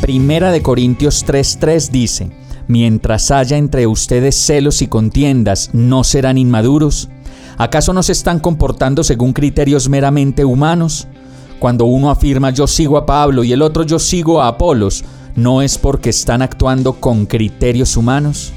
Primera de Corintios 3:3 dice, Mientras haya entre ustedes celos y contiendas, ¿no serán inmaduros? ¿Acaso no se están comportando según criterios meramente humanos? Cuando uno afirma yo sigo a Pablo y el otro yo sigo a Apolos, ¿no es porque están actuando con criterios humanos?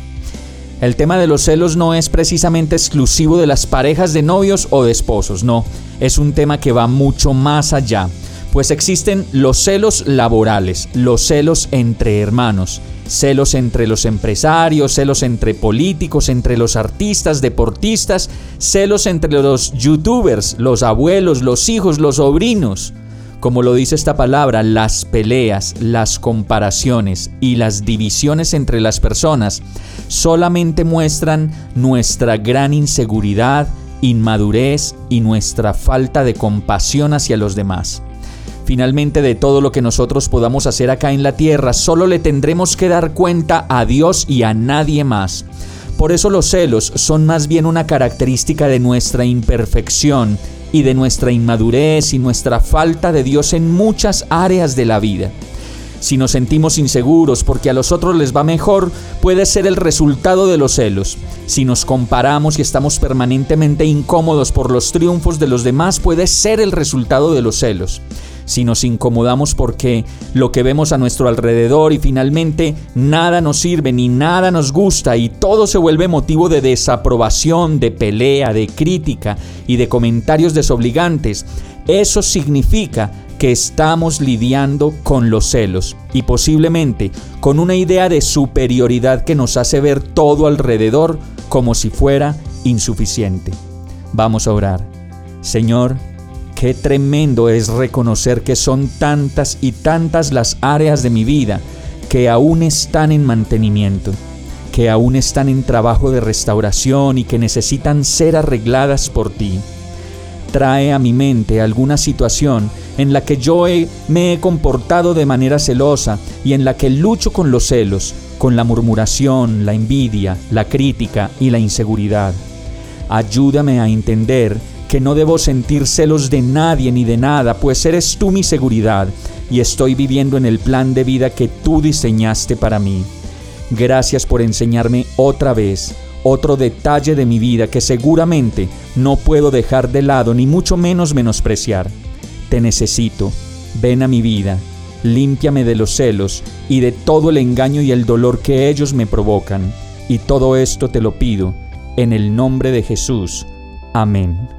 El tema de los celos no es precisamente exclusivo de las parejas de novios o de esposos, no, es un tema que va mucho más allá, pues existen los celos laborales, los celos entre hermanos, celos entre los empresarios, celos entre políticos, entre los artistas, deportistas, celos entre los youtubers, los abuelos, los hijos, los sobrinos. Como lo dice esta palabra, las peleas, las comparaciones y las divisiones entre las personas solamente muestran nuestra gran inseguridad, inmadurez y nuestra falta de compasión hacia los demás. Finalmente de todo lo que nosotros podamos hacer acá en la tierra, solo le tendremos que dar cuenta a Dios y a nadie más. Por eso los celos son más bien una característica de nuestra imperfección y de nuestra inmadurez y nuestra falta de Dios en muchas áreas de la vida. Si nos sentimos inseguros porque a los otros les va mejor, puede ser el resultado de los celos. Si nos comparamos y estamos permanentemente incómodos por los triunfos de los demás, puede ser el resultado de los celos si nos incomodamos porque lo que vemos a nuestro alrededor y finalmente nada nos sirve ni nada nos gusta y todo se vuelve motivo de desaprobación, de pelea, de crítica y de comentarios desobligantes, eso significa que estamos lidiando con los celos y posiblemente con una idea de superioridad que nos hace ver todo alrededor como si fuera insuficiente. Vamos a orar. Señor, Qué tremendo es reconocer que son tantas y tantas las áreas de mi vida que aún están en mantenimiento, que aún están en trabajo de restauración y que necesitan ser arregladas por ti. Trae a mi mente alguna situación en la que yo me he comportado de manera celosa y en la que lucho con los celos, con la murmuración, la envidia, la crítica y la inseguridad. Ayúdame a entender que no debo sentir celos de nadie ni de nada, pues eres tú mi seguridad y estoy viviendo en el plan de vida que tú diseñaste para mí. Gracias por enseñarme otra vez otro detalle de mi vida que seguramente no puedo dejar de lado ni mucho menos menospreciar. Te necesito, ven a mi vida, límpiame de los celos y de todo el engaño y el dolor que ellos me provocan. Y todo esto te lo pido en el nombre de Jesús. Amén.